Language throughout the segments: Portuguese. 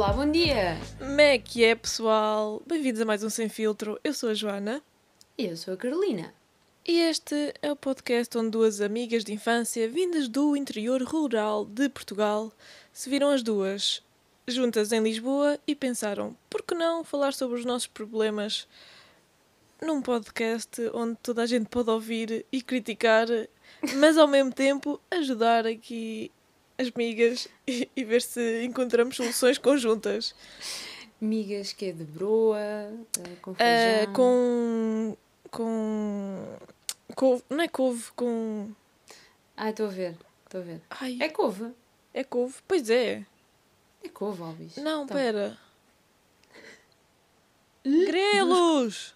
Olá, bom dia! Como é que é, pessoal? Bem-vindos a mais um Sem Filtro. Eu sou a Joana Eu sou a Carolina. e este é o podcast onde duas amigas de infância vindas do interior rural de Portugal se viram as duas juntas em Lisboa e pensaram, por que não falar sobre os nossos problemas num podcast onde toda a gente pode ouvir e criticar, mas ao mesmo tempo ajudar aqui as amigas e, e ver se encontramos soluções conjuntas. Migas que é de broa, eh, com Ah, feijão. com. com. couve. Não é couve, com. Ah, estou a ver, estou a ver. Ai, É couve. é couve? Pois é. É couve, Albis. Não, Então. pera. Grelos!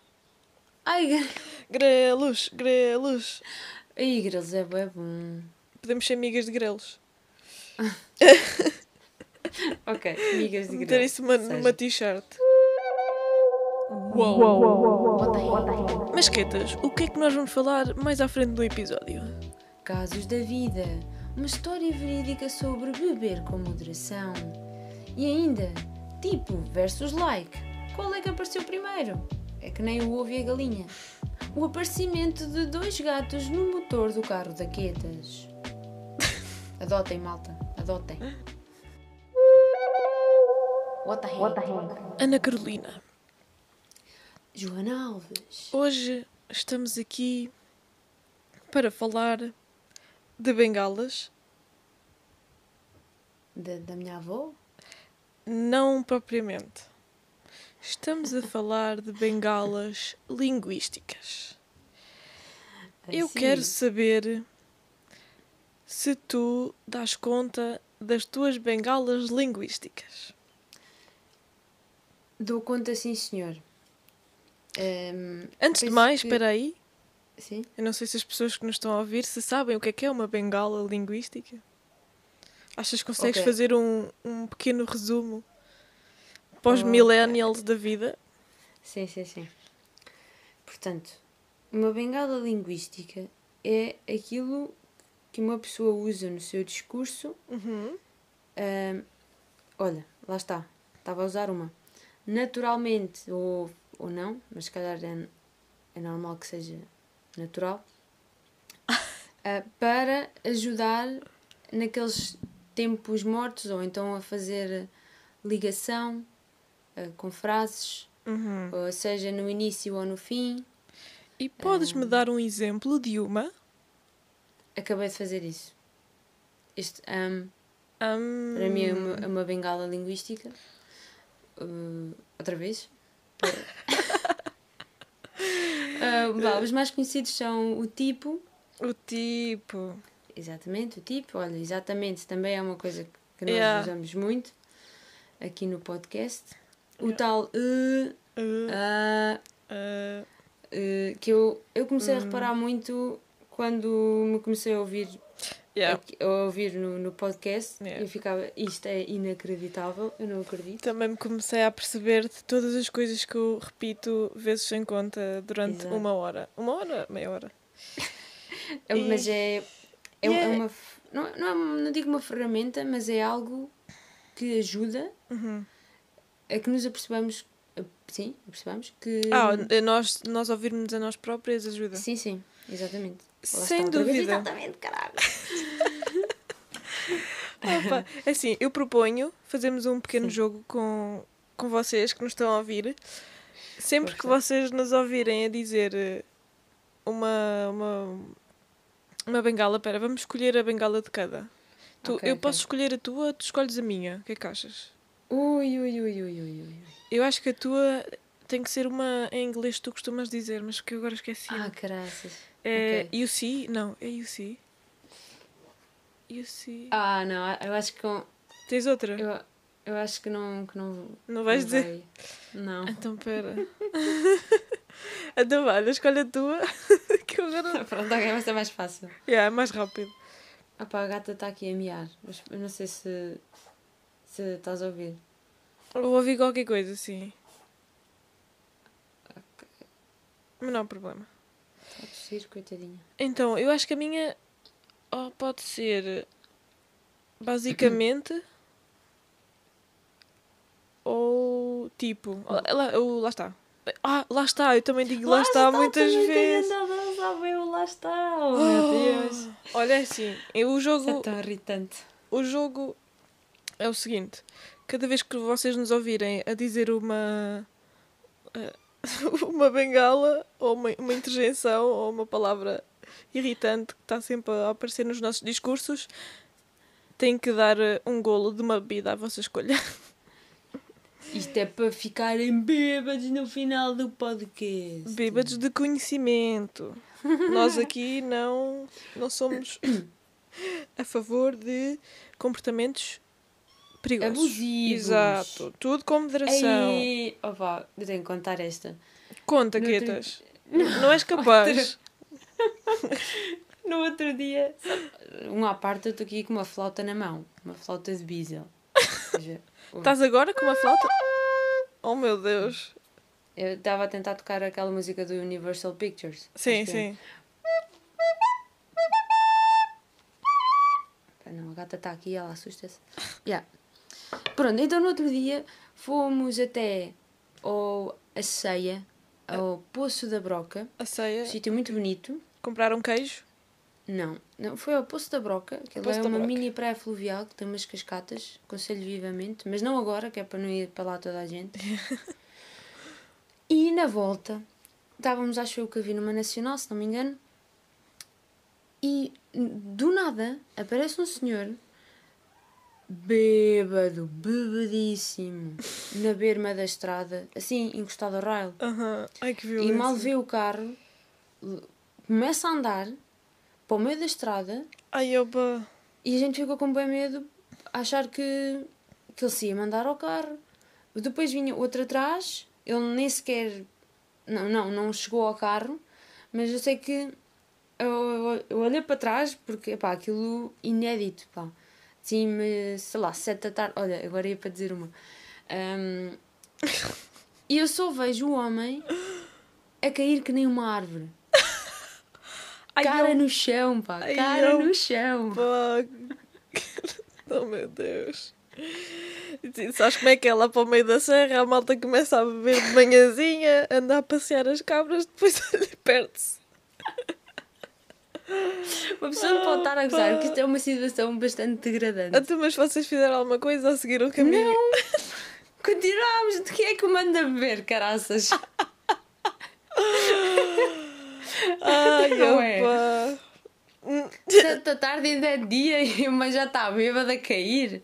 Ai, Grelos, grelos. ai grelos, é bom. Podemos ser amigas de grelos. Ok, migas de Meter isso numa, numa t-shirt. Uou! Odeio. Mas, Quetas, o que é que nós vamos falar mais à frente do episódio? Casos da vida. Uma história verídica sobre beber com moderação. E ainda, tipo versus like. Qual é que apareceu primeiro? É que nem o ovo e a galinha. O aparecimento de dois gatos no motor do carro da Quetas. Adotem, malta. Adotem. What the heck? Ana Carolina, Joana Alves. hoje estamos aqui para falar de bengalas. Da, da minha avó? Não propriamente. Estamos a falar de bengalas linguísticas. Eu quero saber se tu dás conta das tuas bengalas linguísticas. Dou conta, sim, senhor. Ehm, Antes de mais, que- espera aí. Sim? Eu não sei se as pessoas que nos estão a ouvir se sabem o que é que é uma bengala linguística. Achas que consegues Ok. fazer um, um pequeno resumo os millennials da vida? Sim, sim, sim. Portanto, uma bengala linguística é aquilo que uma pessoa usa no seu discurso. Uhum. olha, lá está. Estava a usar uma. Naturalmente ou, ou não, mas se calhar é, é normal que seja natural. ah, para ajudar naqueles tempos mortos ou então a fazer ligação ah, com frases Uhum. ou seja no início ou no fim. E podes-me dar um exemplo de uma? Acabei de fazer isso. Este am Hum, para mim é uma, é uma bengala linguística. Uh, outra vez? Uh, os mais conhecidos são o tipo, O tipo. exatamente, o tipo. Olha, exatamente também é uma coisa que nós Yeah. usamos muito aqui no podcast. O tal uh, Uh, ah, uh, uh, que eu, eu comecei a Hum. reparar muito quando me comecei a ouvir yeah. aqui- a ouvir no, no podcast Yeah. eu ficava, isto é inacreditável, eu não acredito. Também me comecei a perceber de todas as coisas que eu repito vezes sem conta durante Exato. uma hora. Uma hora? Meia hora. É, E- Mas é, é, e é é- uma. Não, não, é- não digo uma ferramenta, mas é algo que ajuda Uhum. a que nos apercebamos. a- Sim, apercebamos que. Ah, nós, nós ouvirmos a nós próprias ajuda. Sim, sim, exatamente. Sem dúvida. Exatamente, caralho. Opa, assim, eu proponho fazermos um pequeno Sim. jogo com, com vocês que nos estão a ouvir. Sempre que vocês nos ouvirem a dizer eh, uma, uma, uma bengala, pera, vamos escolher a bengala de cada. Tu, Ok, eu ok. posso escolher a tua, tu escolhes a minha. O que é que achas? Ui, ui, ui, ui, ui, ui. Eu acho que a tua tem que ser uma em inglês que tu costumas dizer, mas que eu agora esqueci. Ah, caraças. é ok. UC? Não, é UC. UC. Ah, não, eu acho que. Tens outra? Eu, eu acho que não. Que não, Não vais não dizer? vai. Não. Então, pera. então, vai, escolhe a tua. que eu agora. Pronto, ok, vai ser mais fácil. Yeah, é mais rápido. Ah pá, a gata está aqui a miar. Mas eu não sei se. Se estás a ouvir. Eu ouvi qualquer coisa, assim. Há problema. Está a tossir, coitadinha. Então, eu acho que a minha oh, pode ser basicamente ou tipo. Lá, lá, o- lá está. Ah, lá está, eu também digo lá, está, muitas também vezes. tenho andado a usar bem o lá está. Oh, meu Deus. Olha é assim, eu- o Isso é jogo, tão irritante. o jogo é o seguinte: cada vez que vocês nos ouvirem a dizer uma uma bengala ou uma, uma interjeição ou uma palavra irritante que está sempre a aparecer nos nossos discursos, têm que dar eh, um golo de uma bebida à vossa escolha. Isto é para ficarem bêbados no final do podcast. Bêbados de conhecimento. Nós aqui não, não somos a favor de comportamentos perigosos. Abusivos. Exato. Tudo com moderação. Ei, opa, eu tenho que contar esta. Conta, No outro-. Não és capaz. No outro dia, um à parte, eu estou aqui com uma flauta na mão. Uma flauta de seja, Estás agora com uma flauta? Oh meu Deus. Eu estava a tentar tocar aquela música do Universal Pictures. Sim, é. sim. Não, a gata está aqui e ela assusta-se. Yeah. Pronto, então no outro dia fomos até ao, a ceia, ao Poço da Broca. A ceia. Um sítio muito bonito. Compraram queijo. Não, não, foi ao Poço da Broca, que Poço é uma Broca. mini praia fluvial que tem umas cascatas, aconselho vivamente, mas não agora, que é para não ir para lá toda a gente. e na volta, estávamos, acho eu que vi numa nacional, se não me engano, e do nada aparece um senhor bêbado, bebadíssimo, na berma da estrada, assim, encostado ao rail. Aham. Ai que E violência. mal vê o carro, começa a andar para o meio da estrada Ai opa. e a gente ficou com bem medo a achar que, que ele se ia mandar ao carro. Depois vinha outro atrás, ele nem sequer. Não, não, não chegou ao carro, mas eu sei que eu, eu, eu olhei para trás porque pá, aquilo inédito. Pá. Tinha-me, sei lá, sete da tarde. Olha, agora ia para dizer uma. Ahm, E eu só vejo o homem a cair que nem uma árvore. Ai, cara eu- no chão, pá. Ai, cara eu- no chão. Oh meu Deus. Sabes como é que é lá para o meio da serra? A malta começa a beber de manhãzinha, anda a passear as cabras, depois perde-se. Uma pessoa não pode estar a gozar, porque isto é uma situação bastante degradante. Até mas vocês fizeram alguma coisa a seguir o caminho? Não! Continuamos! De quem é que manda beber, caraças? Ai, Não é? Tanta tarde ainda é dia e uma já está bêbada a cair.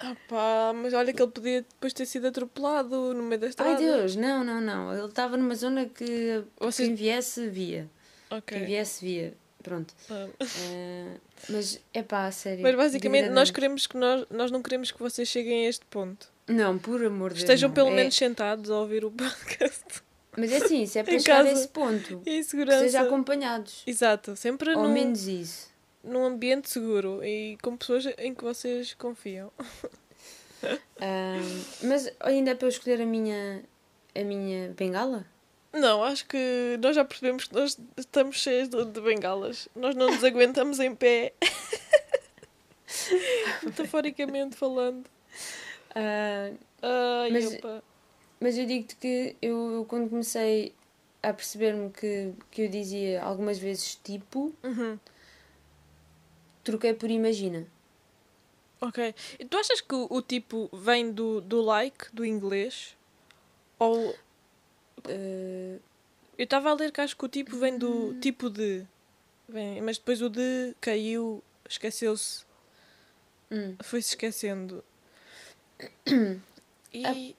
Ah pá, mas olha que ele podia depois ter sido atropelado no meio da estrada. Ai Deus, não, não, não. Ele estava numa zona que Vocês- quem viesse, via. Ok. Quem viesse, via. Pronto. Ah. Eh, mas é pá, a sério. Mas basicamente nós queremos que nós, nós não queremos que vocês cheguem a este ponto. Não, por amor de Deus. Estejam não. pelo É- menos sentados a ouvir o podcast. Mas é assim, se é para chegar a esse ponto, E que segurança. seja acompanhados. Exato, sempre Ao num, menos isso. num ambiente seguro e com pessoas em que vocês confiam. Ahm, mas ainda é para eu escolher a minha, a minha bengala? Não, acho que nós já percebemos que nós estamos cheios de, de bengalas. Nós não nos aguentamos em pé. Metaforicamente falando. Ah, Ai, Mas- opa. mas eu digo-te que eu, eu quando comecei a perceber-me que, que eu dizia algumas vezes tipo, Uhum. troquei por imagina. Ok. Tu achas que o, o tipo vem do, do like, do inglês? Ou. Ah, Eu estava a ler que acho que o tipo vem do tipo de. Vem, mas depois o de caiu, esqueceu-se, hum. foi-se esquecendo. E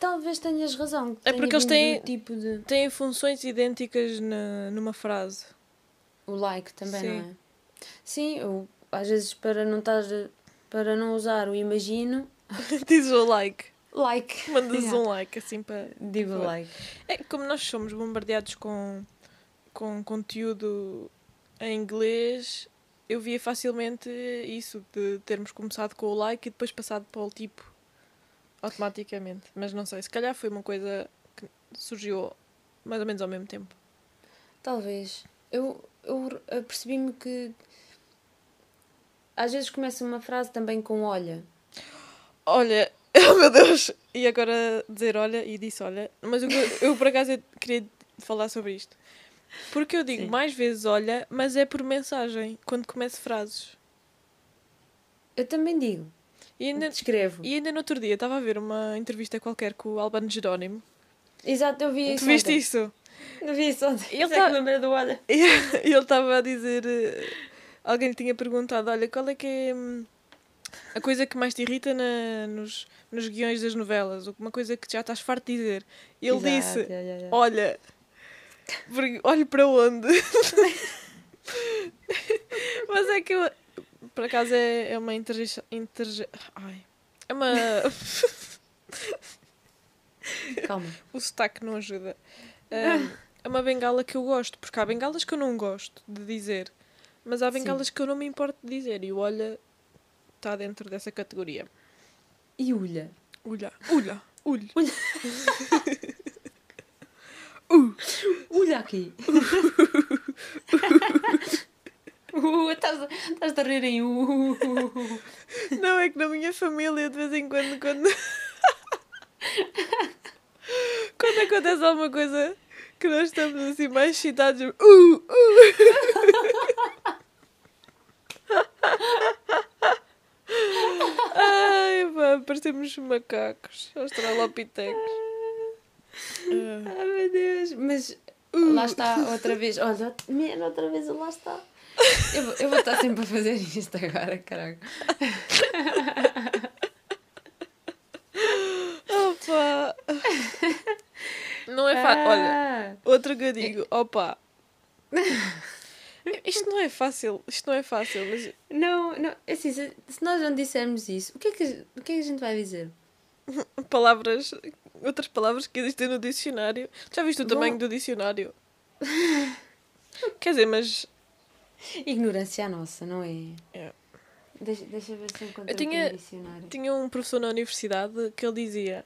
Talvez tenhas razão. É porque eles têm- tipo de. têm funções idênticas na, numa frase. O like também, Sim. não é? Sim, eu, às vezes para não estar. Para não usar o imagino, Diz o like. Like. Mandas Yeah. um like assim para. Digo like. É como nós somos bombardeados com, com conteúdo em inglês, eu via facilmente isso, de termos começado com o like e depois passado para o tipo automaticamente. Mas não sei, se calhar foi uma coisa que surgiu mais ou menos ao mesmo tempo. Talvez. Eu, eu percebi-me que às vezes começa uma frase também com olha. Olha, Oh meu Deus! E agora dizer olha e disse olha. Mas eu, eu por acaso eu queria falar sobre isto. Porque eu digo Sim. mais vezes olha, mas é por mensagem, quando começo frases. Eu também digo. E ainda, Escrevo. e ainda no outro dia estava a ver uma entrevista qualquer com o Albano Jerónimo. Exato, eu vi isso. Tu viste ontem. isso? Eu vi isso ontem. Ele Ele tá- lembrei do olha. E ele estava a dizer. eh, Alguém lhe tinha perguntado: olha, qual é que é hum, a coisa que mais te irrita na- nos, nos guiões das novelas? Uma coisa que já estás farto de dizer. Ele Exato, disse. Olha, olho para onde? Mas é que eu. Por acaso é, é uma interje... interje... Ai. É uma. Calma. o sotaque não ajuda. Ahm, é uma bengala que eu gosto, porque há bengalas que eu não gosto de dizer, mas há Sim. bengalas que eu não me importo de dizer e olha está dentro dessa categoria. E olha. Ulha, ulha, ulha. Olha aqui. Uh, Estás a- estás a rir em uh. Não, é que na minha família, de vez em quando, quando. quando acontece alguma coisa que nós estamos assim mais excitados, uh, uh. Pá, parecemos macacos, australopitecos. Ah, Ai meu Deus. Mas lá está outra vez. Olha, man, outra vez lá está. Eu, vou- eu vou estar sempre a fazer isto agora, caraca. opa! Não é fácil. Olha, Ah. Outro que eu digo, opa. Isto não é fácil, isto não é fácil, mas Não, não, assim, se, se nós não dissermos isso, o que, é que, a- o que é que a gente vai dizer? palavras, outras palavras que existem no dicionário. Já viste o Bom. tamanho do dicionário? Quer dizer, mas Ignorância a nossa, não é? É. Deixa, deixa ver se encontro Eu tinha- um dicionário. tinha um professor na universidade que ele dizia: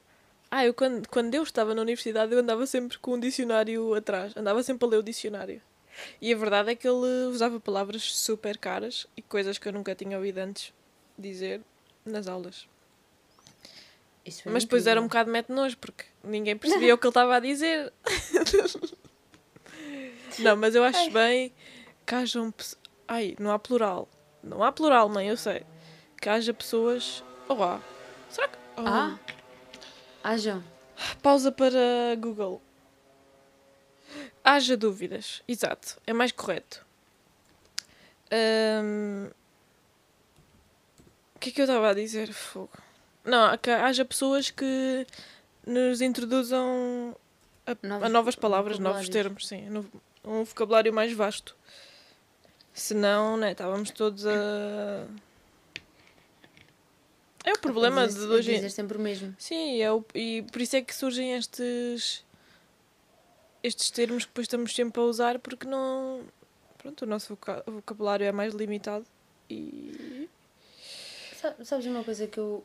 Ah, eu quando, quando eu estava na universidade eu andava sempre com um dicionário atrás, andava sempre a ler o dicionário. E a verdade é que ele usava palavras super caras e coisas que eu nunca tinha ouvido antes dizer nas aulas. Mas depois era um bocado mete nojo, porque ninguém percebia o que ele estava a dizer. não, mas eu acho bem que hajam. Ai, não há plural. Não há plural, mãe, eu sei. Que haja pessoas. Oh, há. Será que. Oh. Ah? João. Pausa para Google. Haja dúvidas. Exato. É mais correto. O que é que eu estava a dizer? Fogo. Não, que haja pessoas que nos introduzam a, a novas palavras, novos termos, sim. Um vocabulário mais vasto. Senão, né, estávamos todos a. É o problema de hoje sempre o mesmo. Sim, é o, e por isso é que surgem estes estes termos que depois estamos sempre a usar porque não pronto, o nosso voca- vocabulário é mais limitado e Sa- Sabes uma coisa que eu.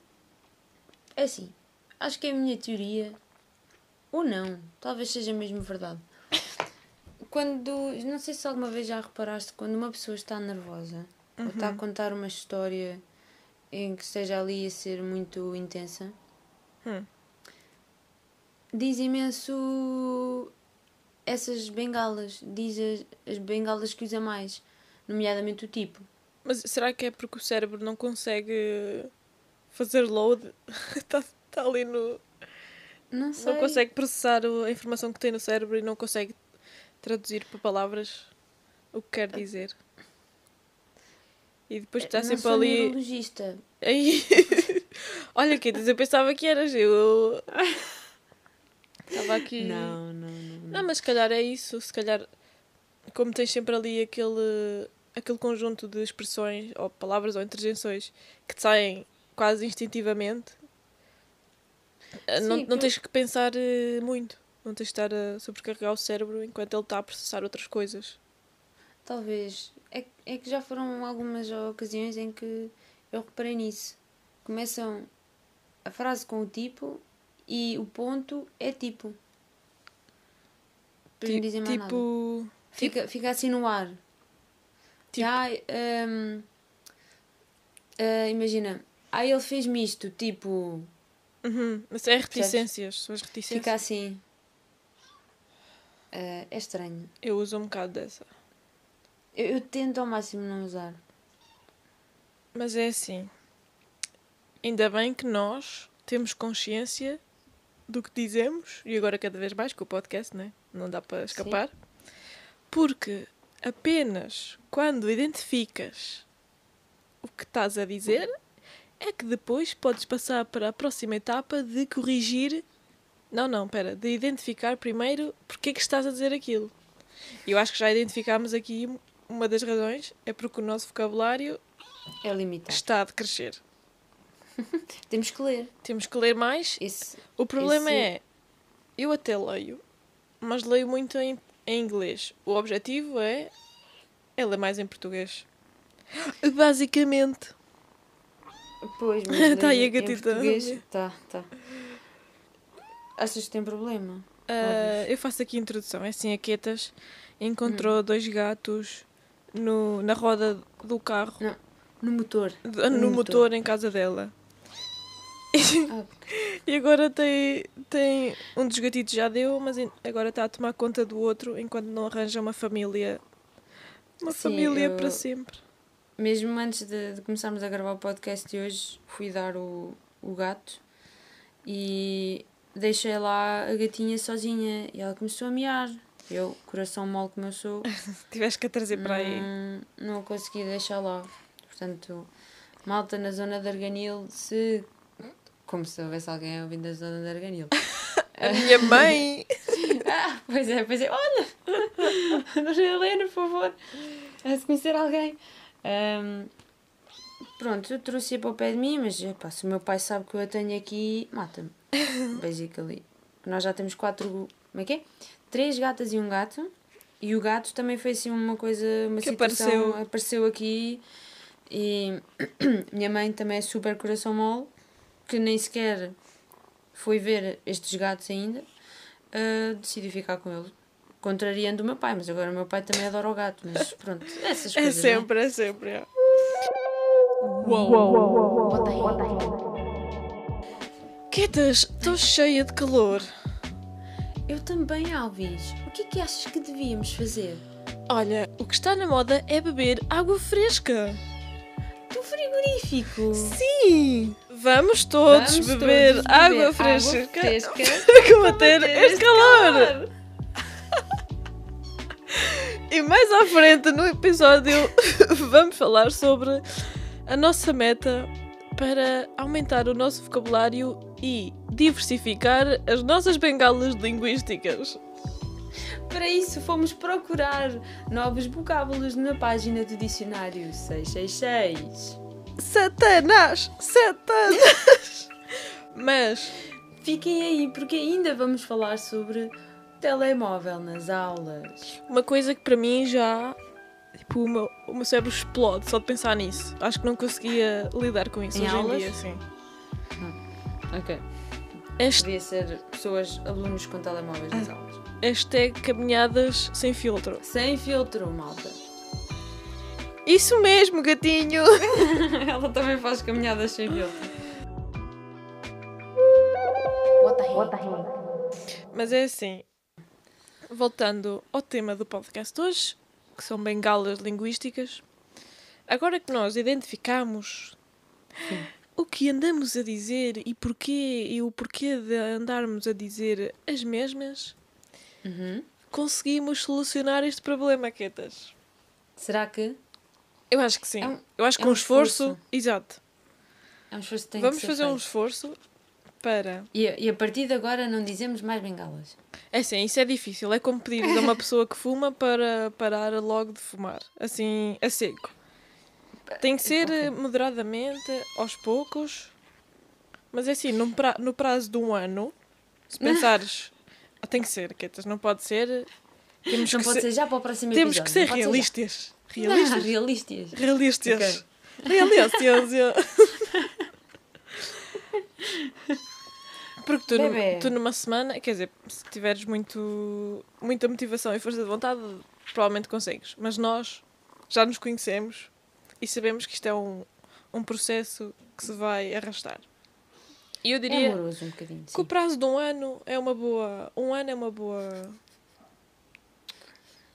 É assim, acho que é a minha teoria. Ou não, talvez seja mesmo verdade. Quando. Não sei se alguma vez já reparaste, quando uma pessoa está nervosa ou está a Uhum. contar uma história em que esteja ali a ser muito intensa, Hum. diz imenso essas bengalas, diz as, as bengalas que usa mais, nomeadamente o tipo. mas será que é porque o cérebro não consegue fazer load? Está tá ali no Não sei. não consegue processar a informação que tem no cérebro e não consegue traduzir para palavras o que quer dizer. E depois está não sempre sou ali. neurologista. Aí. Olha, diz, eu pensava que eras eu. Estava aqui. Não, não, não. Não, mas se calhar é isso. Se calhar, como tens sempre ali aquele, aquele conjunto de expressões, ou palavras, ou interjeições que te saem quase instintivamente, não, Sim, não que- tens que pensar eh, muito. Não tens de estar a sobrecarregar o cérebro enquanto ele está a processar outras coisas. Talvez. É, que- é que já foram algumas ocasiões em que eu reparei nisso. Começam a frase com o tipo e o ponto é tipo. Não dizem mais nada. tipo. Fica, fica assim no ar. Tipo- Já, hum, ah, imagina, ah, ele fez-me isto, tipo. Uhum. Mas é reticências, reticências. Fica assim. Eh, é estranho. Eu uso um bocado dessa. Eu, eu tento ao máximo não usar. Mas é assim. Ainda bem que nós temos consciência do que dizemos, e agora cada vez mais com o podcast, né? não dá para escapar. Porque apenas quando identificas o que estás a dizer é que depois podes passar para a próxima etapa de corrigir. Não, não, espera, de identificar primeiro porque é que estás a dizer aquilo. Eu acho que já identificámos aqui uma das razões, é porque o nosso vocabulário É limitado. está a crescer. Temos que ler. Temos que ler mais. Esse, O problema Esse- é, eu até leio, mas leio muito em, em inglês. O objetivo é, é ler mais em português. Basicamente. Pois, mas Tá aí a em gatita. português- Tá, tá. Achas que tem problema? Ah, eu faço aqui a introdução. É assim, a Quetas encontrou dois gatos no, na roda do carro, No motor. de- no No motor em casa dela. E agora tem, tem um dos gatitos já deu, mas agora está a tomar conta do outro enquanto não arranja uma família. Uma Sim, família eu- para sempre. mesmo antes de, de começarmos a gravar o podcast de hoje, fui dar o, o gato e deixei lá a gatinha sozinha e ela começou a miar. Eu, coração mole como eu sou, Tiveste que a trazer para aí. não, não consegui deixar lá. Portanto, malta na zona de Arganil, se. Como se houvesse alguém ouvindo da zona de Arganil. A minha mãe! Ah, pois é, pois é. Olha! Dona Helena, por favor. A se conhecer alguém. Ahm, pronto, eu trouxe-a para o pé de mim, mas epá, se o meu pai sabe que eu a tenho aqui, mata-me. Basically. Nós já temos quatro. Como é que é? Três gatas e um gato. E o gato também foi assim uma coisa, uma Que situação. apareceu. apareceu aqui. E minha mãe também é super coração mole, que nem sequer foi ver estes gatos ainda. Uh, decidi ficar com ele. Contrariando o meu pai, mas agora o meu pai também adora o gato, mas pronto, essas É coisas. né? sempre, é sempre. é. Uou! Quetas, estou cheia de calor. Eu também, Alves. O que é que achas que devíamos fazer? Olha, o que está na moda é beber água fresca. Do frigorífico! Sim! Vamos todos Vamos beber todos água beber fresca fresca para combater este este calor. E mais à frente no episódio vamos falar sobre a nossa meta para aumentar o nosso vocabulário e diversificar as nossas bengalas linguísticas. Para isso, fomos procurar novos vocábulos na página do dicionário 666. Satanás! Satanás! Mas Fiquem aí, porque ainda vamos falar sobre telemóvel nas aulas. uma coisa que para mim já. Tipo, o meu, o meu cérebro explode só de pensar nisso. Acho que não conseguia lidar com isso Em hoje aulas? em dia, sim. Ok. Este Devia ser pessoas, alunos com telemóveis nas aulas. hashtag caminhadas sem filtro. Sem filtro, malta. Isso mesmo, gatinho! Ela também faz caminhadas sem filtro. Mas é assim. Voltando ao tema do podcast de hoje, que são bengalas linguísticas. Agora que nós identificamos o que andamos a dizer e porquê e o porquê de andarmos a dizer as mesmas, Uhum. conseguimos solucionar este problema, Quetas. Será que? Eu acho que sim. É um- Eu acho que é um esforço. esforço. Exato. É um esforço que tem Vamos que fazer um feito. esforço para. E, a- e a partir de agora não dizemos mais bengalas. É assim, isso é difícil. É como pedir a uma pessoa que fuma para parar logo de fumar. Assim, a seco. Tem que ser Ok. eh, moderadamente, aos poucos. Mas é assim, num pra- no prazo de um ano, se pensares. "Ah, tem que ser, Quetas, não pode ser. Temos Não que pode ser, ser já para o próximo temos episódio. que ser já. realistas. Não, Realistas. realistas. Realistas. Ok. Realistas. Porque tu, tu numa semana, quer dizer, se tiveres muito, muita motivação e força de vontade, provavelmente consegues. Mas nós já nos conhecemos e sabemos que isto é um, um processo que se vai arrastar. E eu É diria amoroso um que o prazo de um ano é uma boa. Um ano é uma boa.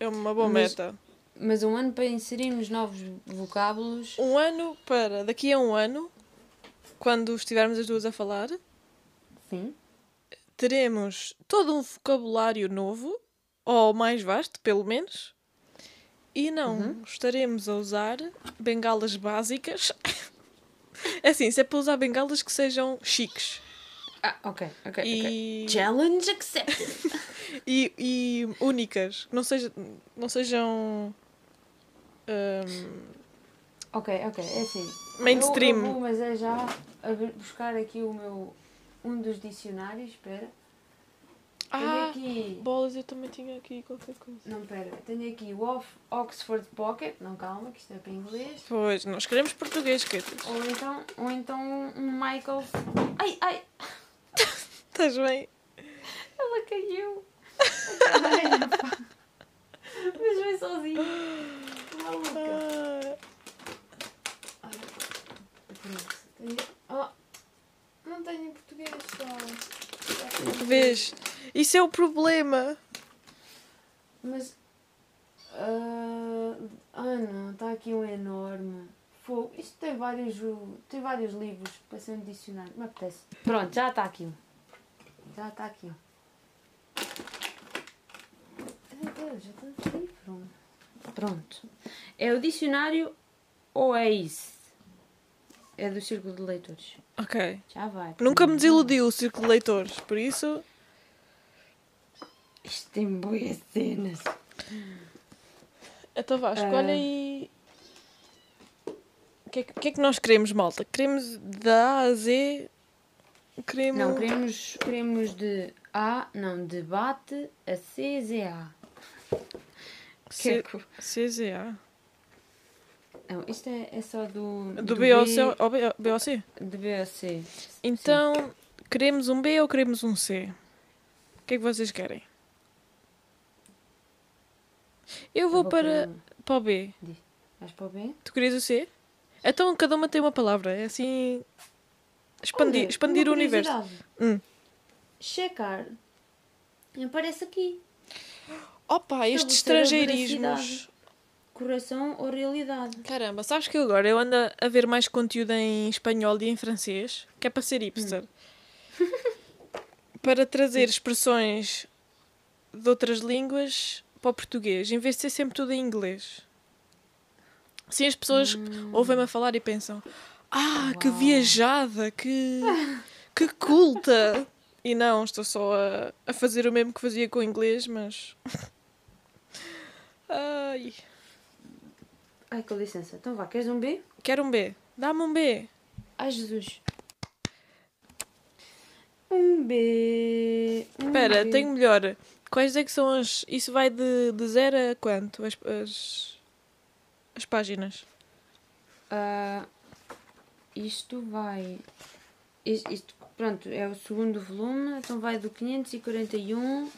É uma boa Mas- meta. Mas um ano para inserirmos novos vocábulos. Um ano para daqui a um ano, quando estivermos as duas a falar, Sim. teremos todo um vocabulário novo, ou mais vasto, pelo menos. E não Uhum. estaremos a usar bengalas básicas. É assim, se é para usar bengalas que sejam chiques. Ah, ok, ok. ok. E, Challenge accepted. e, e únicas. Não, seja, não sejam. hum, ok, ok, é assim. Mainstream. Eu, eu vou, mas é já buscar aqui o meu. Um dos dicionários. Espera. Tenho ah, aqui. bolas, eu também tinha aqui qualquer coisa. Não, pera. Tenho aqui o Oxford Pocket. Não, calma, que isto é para inglês. Pois, nós queremos português, Ketas. Ou então, ou então um Michael. Ai, ai! Estás bem? Ela caiu! Mas foi sozinha. Maluca. Olha. Oh, não tenho em português só. vês? Isso é o problema. Mas. ah, ah, não, está aqui um enorme. Fogo. Isto tem vários, tem vários livros para ser um dicionário. Me apetece. Pronto, já está aqui um. Já está aqui um. Meu Deus, já tanto livro. Pronto. É o dicionário OACE. É do Círculo de Leitores. Ok. Já vai. Nunca me desiludiu o círculo de leitores, por isso. Isto tem boas cenas. Então Vasco, Ah. olha aí. O que, é que, o que é que nós queremos, malta? Queremos da A a Z. Não, queremos, queremos de A, não, debate a CZA. C- Que- CZA. Não, isto é, é só do. Do B- BOC B- BOC? Do BOC. Então, queremos um B ou queremos um C? O que é que vocês querem? Eu vou para, para o B. Vais para o B? Tu querias o C? Então cada uma tem uma palavra. É assim. Expandir, Olha, expandir uma o universo. curiosidade. Hum. Checar. Aparece aqui. Opa, estes Estabelecer a estrangeirismos. veracidade. Coração ou realidade? Caramba, sabes que agora eu ando a ver mais conteúdo em espanhol e em francês, que é para ser hipster. para trazer expressões de outras línguas para o português, em vez de ser sempre tudo em inglês. Assim as pessoas ouvem-me a falar e pensam: Ah, que Uau. viajada, que, que culta! E não, estou só a, a fazer o mesmo que fazia com o inglês, mas. Ai. Ai, com licença. Então vá, queres um B? Quero um B. Dá-me um B. Ai, Jesus. Um B. Um Espera, B. tenho melhor. Quais é que são as. Isso vai de, de zero a quanto? As, as, as páginas. Ah, isto vai. Isto, isto, pronto, é o segundo volume, então vai do 541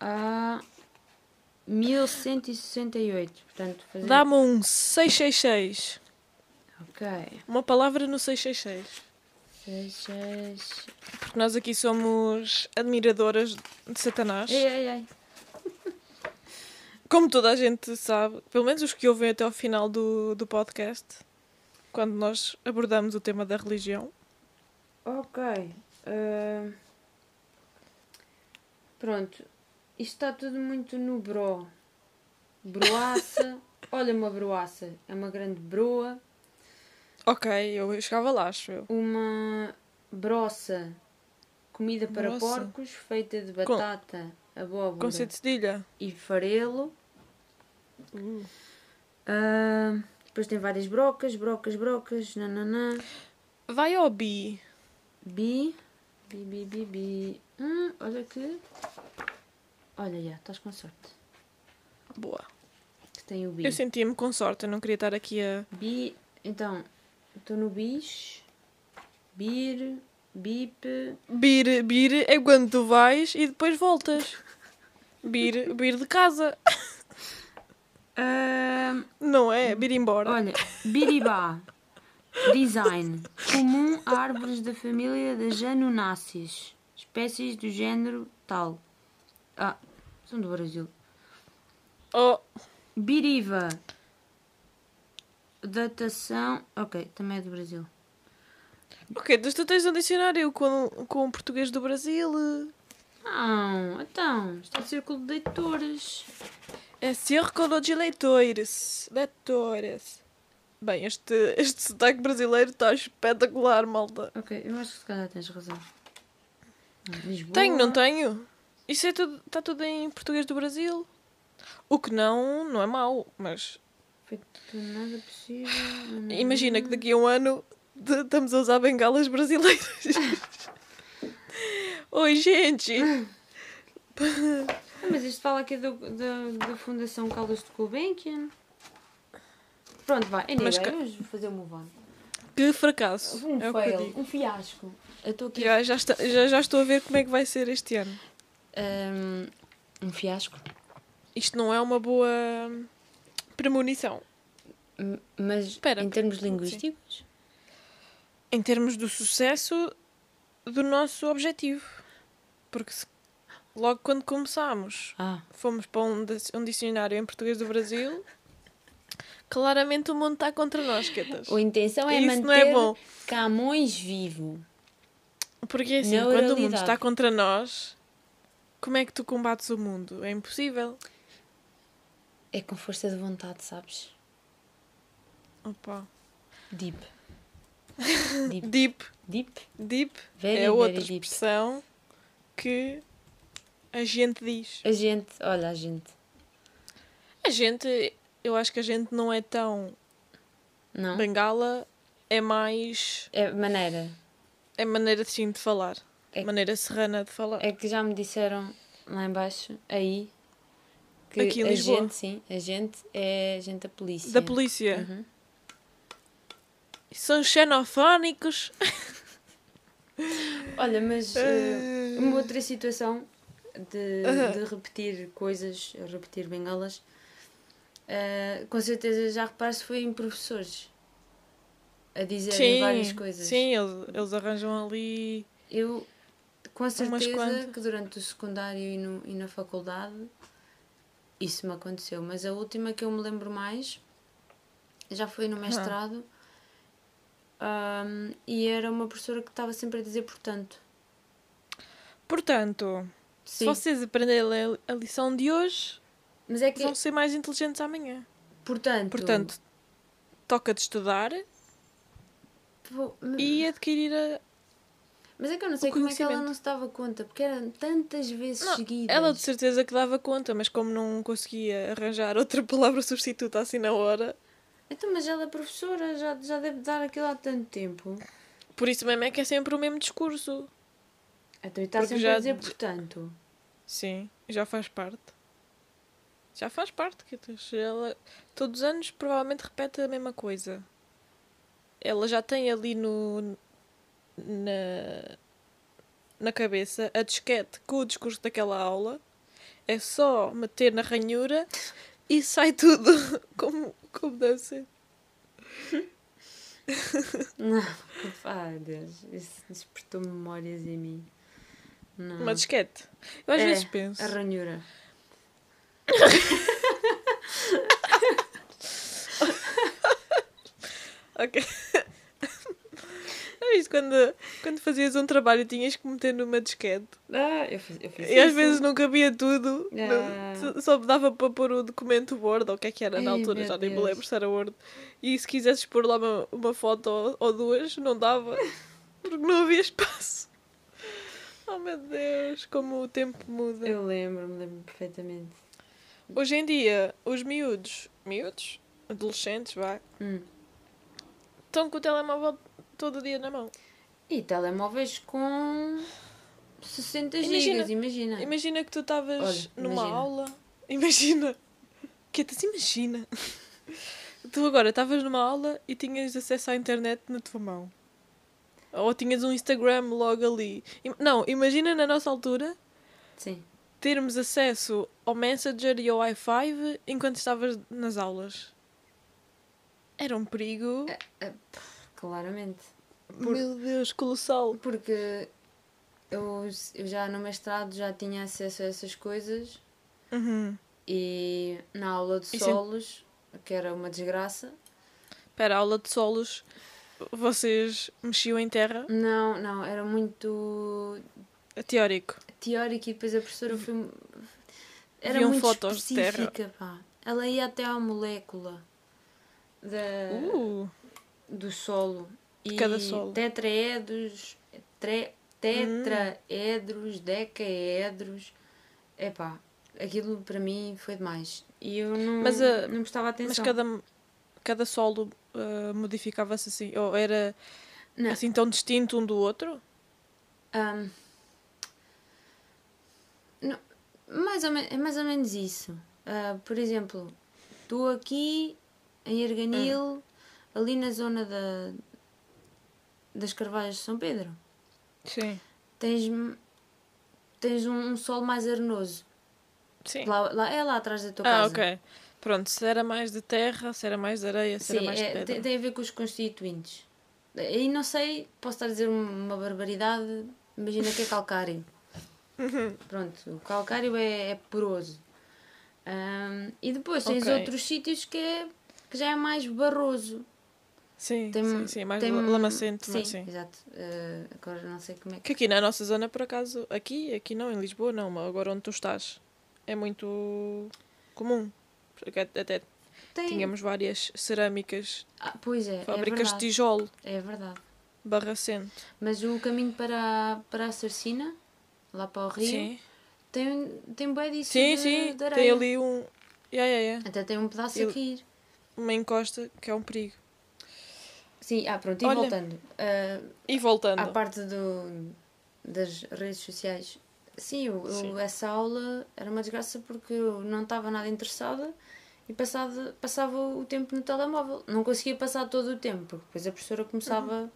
a 1168. Portanto, fazer. Dá-me um 666. Ok. Uma palavra no 666. Seis, seis. Porque nós aqui somos admiradoras de Satanás. Ei, ei, ei. Como toda a gente sabe, pelo menos os que ouvem até ao final do, do podcast, quando nós abordamos o tema da religião. Ok. ah, pronto. Isto está tudo muito no bro. Broaça. Olha uma broaça. É uma grande broa. Ok, eu chegava lá, acho eu. Uma brossa. Comida para Brossa. porcos feita de batata, abóbora Com C de cedilha. e farelo. Uh. Ah, depois tem várias brocas, brocas, brocas. Nananã. Vai ao bi. Bi. Bi, bi, bi, bi. Hum, olha que. Olha, já, estás com sorte. Boa. Que tem o bi. Eu sentia-me com sorte, eu não queria estar aqui a. Bi. Então, estou no bis. Bir. Bip. Bir, bir é quando tu vais e depois voltas. Bir, bir de casa. Ah, Não é? Bir embora. olha, biribá. Design. Comum a árvores da família das Janunáceas. Espécies do género tal. Ah, são do Brasil. Oh, Biriva. Datação. Ok, também é do Brasil. ok, então tu tens um dicionário com, com o português do Brasil. Não, então, está no círculo de leitores. É círculo de leitores. Leitores. Bem, este, este sotaque brasileiro está espetacular, malta. Ok, eu acho que se calhar tens razão. Lisboa. Tenho, não tenho? Isso é tudo, está tudo em português do Brasil. O que não, não é mau, mas Feito nada possível. imagina que daqui a um ano de- estamos a usar bengalas brasileiras. Oi, gente! Ah, mas isto fala aqui do, da, da Fundação Caldas de Gulbenkian. Pronto, vai. Anyway, Mas ca- vamos fazer um move on. Que fracasso! Um é que fail, um fiasco. Eu estou aqui. Já, já, está- já, já estou a ver como é que vai ser este ano. Um, um fiasco. Isto não é uma boa premonição. Mas Espera. em termos linguísticos. Em termos do sucesso do nosso objetivo. Porque se- logo quando começámos Ah, fomos para um, um dicionário em português do Brasil, claramente o mundo está contra nós, quietas. a intenção é Isso manter não é. Camões vivo. Porque assim, Na quando o mundo está contra nós, como é que tu combates o mundo? É impossível. É com força de vontade, sabes? Opa. Deep. Deep. Deep, Deep. deep Very, é outra deep. expressão que a gente diz. A gente, olha, a gente. A gente, eu acho que a gente não é tão Não? bengala, é mais. É maneira. É maneira sim de falar. É- Maneira serrana de falar. É que já me disseram lá embaixo, aí, que Aqui em a Lisboa. gente, sim, a gente é gente da polícia. Da polícia. Uhum. São xenofónicos. Olha, mas eh, uma outra situação de, de repetir coisas, repetir bengalas, eh, com certeza já reparaste foi em professores a dizerem várias coisas. sim eles, eles arranjam ali. Eu, com certeza que durante o secundário e, no, e na faculdade isso me aconteceu, mas a última que eu me lembro mais já foi no mestrado ahm, e era uma professora que estava sempre a dizer portanto. Portanto, se Sim, vocês aprenderem a lição de hoje, mas é que, vão ser mais inteligentes amanhã. portanto, Portanto, toca de estudar vou- e adquirir a. mas é que eu não sei como é que ela não se dava conta, porque eram tantas vezes Não, seguidas. Ela de certeza que dava conta, mas como não conseguia arranjar outra palavra substituta assim na hora, Então, mas ela é professora, já, já deve dar aquilo há tanto tempo. por isso mesmo é que é sempre o mesmo discurso. Então, e está sempre já a dizer portanto. Sim, já faz parte. Já faz parte, que ela todos os anos provavelmente repete a mesma coisa. Ela já tem ali no na, na cabeça a disquete com o discurso daquela aula. É só meter na ranhura e sai tudo como, como deve ser. Não, Deus, isso despertou memórias em mim. Não. Uma disquete. Eu às É, vezes penso. A ranhura. Ok. Não é isso quando, quando fazias um trabalho tinhas que meter numa disquete. Ah, eu fiz, eu fiz E às isso. vezes não cabia tudo. Ah. não- só- dava para pôr o documento Word, ou o que é que era na altura, já nem me lembro se era Word. E se quisesses pôr lá uma, uma foto ou, ou duas, não dava. Porque não havia espaço. Oh meu Deus, como o tempo muda. Eu lembro-me, lembro-me perfeitamente. Hoje em dia, os miúdos, miúdos, adolescentes, vá, Hum. estão com o telemóvel todo o dia na mão. E telemóveis com 60 Imagina- gigas, imagina. Imagina que tu estavas numa imagina. aula. Imagina. Que te imagina. Tu agora estavas numa aula e tinhas acesso à internet na tua mão. Ou tinhas um Instagram logo ali. Não, imagina na nossa altura Sim. termos acesso ao Messenger e ao Wi-Fi enquanto estavas nas aulas. Era um perigo. É, Claramente. Por- Meu Deus, colossal. Porque eu, eu já no mestrado já tinha acesso a essas coisas Uhum. e na aula de solos, que era uma desgraça. Espera, aula de solos, vocês mexiam em terra? Não, não, era muito teórico. teórico e depois a professora foi. Era Viam muito fotos de terra. específica, pá. Ela ia até à molécula da, Uh, do solo. E cada solo. Tetraedros, tre, tetraedros, decaedros. Epá, aquilo para mim foi demais. E eu não, Mas, ah, não prestava atenção. mas cada, cada solo ah, modificava-se assim? Ou era Não. assim tão distinto um do outro? Ahm, não, mais, ou é mais ou menos isso. Ah, por exemplo, tu aqui em Erganil, ali na zona da, das Carvalhas de São Pedro, Sim. tens, tens um, um solo mais arenoso. Sim. Lá, lá, é lá atrás da tua Ah, casa. ok. Pronto, se era mais de terra, se era mais de areia, se Sim, era mais de é, pedra. tem, tem a ver com os constituintes. E não sei, posso estar a dizer uma barbaridade, imagina que é calcário. Pronto, o calcário é, é poroso. Ahm, e depois tens Ok. outros sítios que, é, que já é mais barroso. Sim, Tem, sim, sim, mais tem- la- lamacento, sim, mas sim. exato. Ah, agora não sei como é que. Que aqui na nossa zona, por acaso, aqui, aqui não, em Lisboa não, mas agora onde tu estás, é muito comum. Porque at- até Tem... tínhamos várias cerâmicas, Ah, pois é, é fábricas de verdade. tijolo, É verdade. barracente. Mas o caminho para, para a Cercina, lá para o Rio, Sim, tem, tem bem disso sim, de, sim, de tem ali um... Yeah, yeah, yeah. Até tem um pedaço Eu- a cair. Uma encosta que é um perigo. Sim, ah, pronto, e Olha, voltando. ah, E voltando. à parte do, das redes sociais. Sim, eu, Sim. essa aula era uma desgraça porque eu não estava nada interessada e passava, passava o tempo no telemóvel. Não conseguia passar todo o tempo, porque depois a professora começava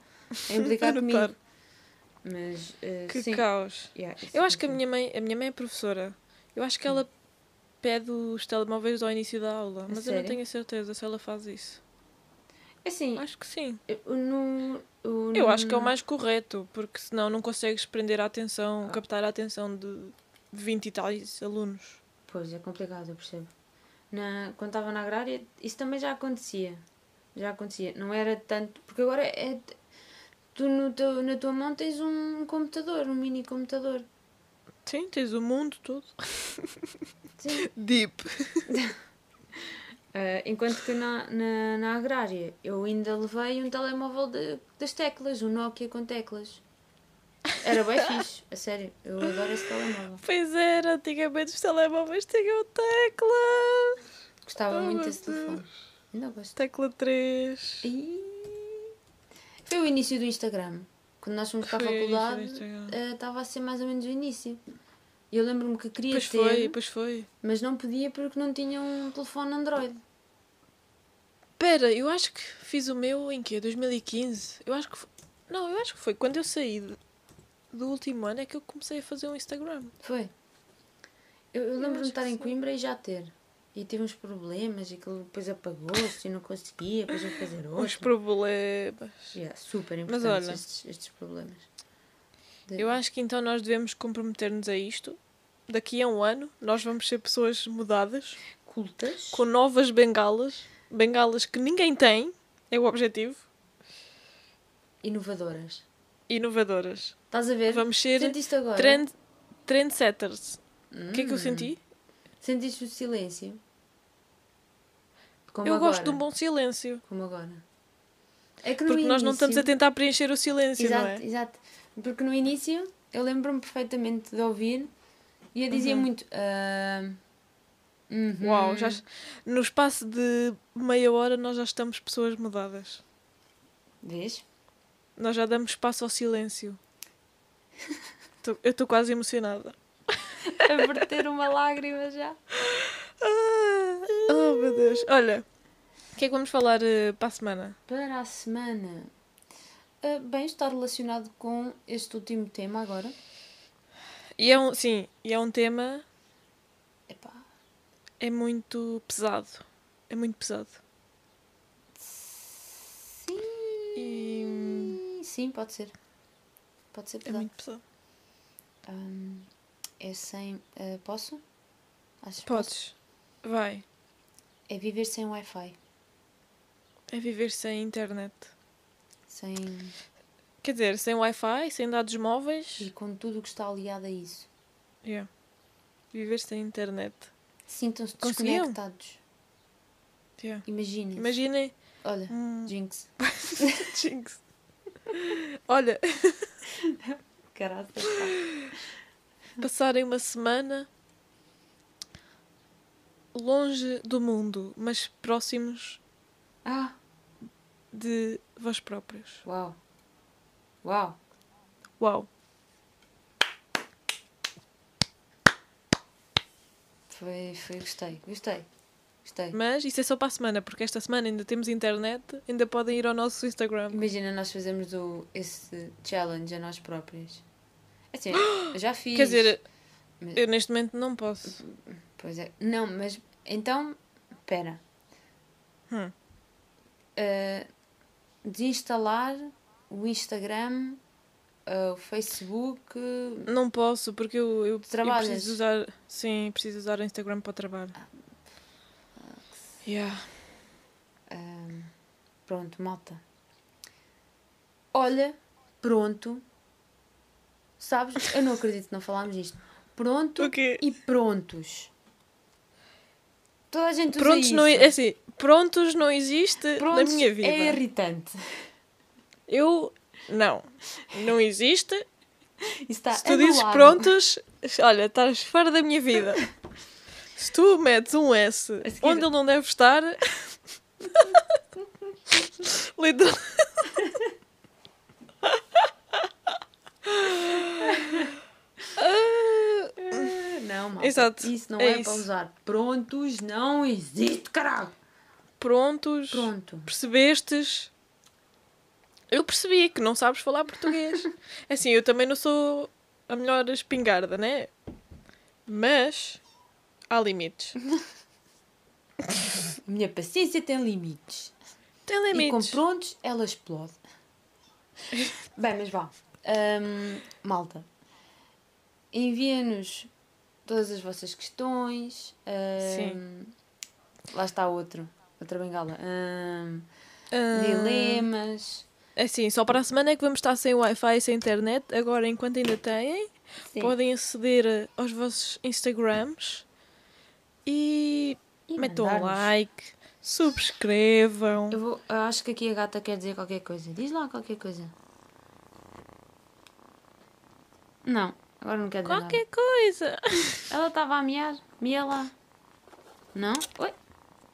a implicar comigo. Mas, ah, Que sim. caos. Yeah, Eu acho que a minha mãe, a minha mãe é professora. Eu acho que ela pede os telemóveis ao início da aula, mas eu não tenho a certeza se ela faz isso. É Assim, Acho que sim. eu, no, o- Eu acho que é o no- mais correto, porque senão não consegues prender a atenção, Ah. captar a atenção de 20 e tais alunos. Pois, é complicado, eu percebo. Na, quando estava na agrária, isso também já acontecia. Já acontecia. Não era tanto. Porque agora é. Tu no teu, na tua mão tens um computador, um mini computador. Sim, tens o mundo todo. Sim. Deep. Ah, enquanto que na, na, na agrária eu ainda levei um telemóvel de, das teclas, um Nokia com teclas. Era bem fixe, a sério. Eu adoro esse telemóvel. Pois era, antigamente os telemóveis tinham tecla. Gostava Oh, muito desse telefone. Ainda gosto. Tecla 3. Ih. Foi o início do Instagram. Quando nós fomos para a faculdade, eh, estava a ser mais ou menos o início. E eu lembro-me que queria Pois ter, foi, pois foi. mas não podia porque não tinha um telefone Android. Pera, eu acho que fiz o meu em quê? 2015? Eu acho que foi... Não, eu acho que foi quando eu saí do último ano é que eu comecei a fazer um Instagram. Foi. Eu, eu lembro-me de estar em. Coimbra e já ter. E tive uns problemas e aquilo depois apagou-se e não conseguia, depois eu fazer outro. problemas. Yeah, super Mas importantes olha, estes, estes problemas. Eu acho que então nós devemos comprometer-nos a isto. Daqui a um ano nós vamos ser pessoas mudadas, Cultas. com novas bengalas. Bengalas que ninguém tem, é o objetivo. Inovadoras. Inovadoras. Estás a ver? Vamos ser Sentiste agora? trend, trendsetters. O que é que eu Hum. senti? Sentiste o silêncio? Como eu agora. gosto de um bom silêncio. Como agora. É que no Porque nós não estamos a início- tentar preencher o silêncio, Exato, não é? exato. Porque no início eu lembro-me perfeitamente de ouvir e eu dizia Uhum. muito. "Ah, uhum." Uau, já, no espaço de meia hora nós já estamos pessoas mudadas. Vês? Nós já damos espaço ao silêncio. Tô- eu estou quase emocionada. A verter uma lágrima já. Ah, oh meu Deus. Olha, o que é que vamos falar eh, para a semana? Para a semana. Ah, bem, está relacionado com este último tema agora. E é um, sim, e é um tema é muito pesado. É muito pesado. sim. E Sim, pode ser. Pode ser É pesado. muito pesado. Hum, é sem. eh, posso? Achas que posso? Podes. Vai. É viver sem Wi-Fi. É viver sem internet. Sem. Quer dizer, sem Wi-Fi, sem dados móveis. E com tudo o que está ligado a isso. Yeah. Viver sem internet. Sintam-se desconectados. Yeah. Imaginem. Imaginem. Olha, Hum, Jinx. jinx. Olha, Caraca. passarem uma semana longe do mundo, mas próximos Ah, de vós próprios. uau. Uau. Uau! Foi, foi, gostei, gostei. Gostei. Mas isso é só para a semana, porque esta semana ainda temos internet, ainda podem ir ao nosso Instagram. Imagina nós fazemos o, esse challenge a nós próprios. Assim, eu já fiz. Quer dizer, Mas- eu neste momento não posso. Pois é. Não, mas então, espera. Hum. Uh, desinstalar o Instagram, uh, o Facebook. Não posso, porque eu, eu, eu preciso usar. Sim, preciso usar o Instagram para o trabalho. Yeah. um, pronto, malta. Olha, pronto. Sabes? Eu não acredito que não falámos disto. Pronto O quê? e prontos. Toda a gente usa Prontos isso. não, é assim, prontos não existe Prontos na minha vida. É irritante. Eu não. Não existe. Está Se tu dizes anulado. prontos, olha, estás fora da minha vida. Se tu metes um S seguir- onde ele não deve estar. Literal- Ah, Não, malta. Exato, Isso não é é, para isso. usar. Prontos não existe, caralho. prontos. Pronto. Percebestes? Eu percebi que não sabes falar português. Assim, eu também não sou a melhor espingarda, né? Mas há limites. A minha paciência tem limites. Tem E com limites. prontos, ela explode. Bem, mas vá. Ahm, malta. Envia-nos todas as vossas questões. ahm, Lá está outro. Outra bengala. Ahm, Ah, dilemas. Assim, só para a semana é que vamos estar sem Wi-Fi e sem internet. Agora, enquanto ainda têm, Sim. podem aceder aos vossos Instagrams e, E metam um like, subscrevam. Eu, vou, eu acho que aqui a gata quer dizer qualquer coisa. Diz lá qualquer coisa. Não, agora não quer dizer nada. Qualquer coisa. Ela estava a miar. Mia lá. Não? Oi.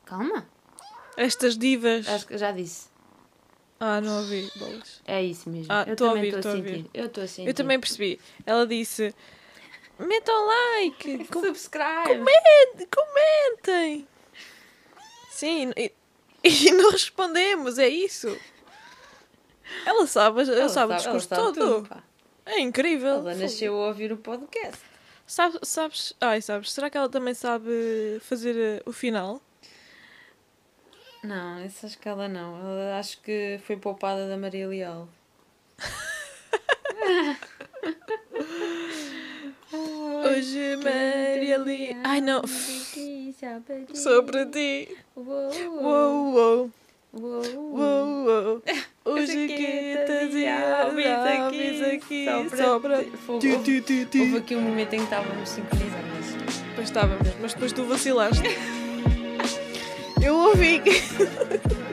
Calma. Estas divas. Acho que já disse. Ah, não ouvi, bolas. É isso mesmo. Ah, eu tô também ouvir, estou a tô a sentir. Eu estou a sentir. Eu também percebi. Ela disse: metam like, com- Subscribe. comente- comentem. Sim, e, e não respondemos, é isso. Ela sabe, ela, sabe o discurso todo. tudo. É incrível. Ela nasceu a ouvir o podcast. Sabe, sabes, ai, sabes, será que ela também sabe fazer eh, o final? Não, isso acho que ela não. Ela acho que foi poupada da Maria Leal. Hoje Maria Lee. Ai não, sobre ti. Uou, uou, uou, uou. Hoje que te dizia avis aqui só para ti. Houve aqui um momento em que estávamos sincronizadas. Pois estávamos, mas depois tu vacilaste. Eu ouvi.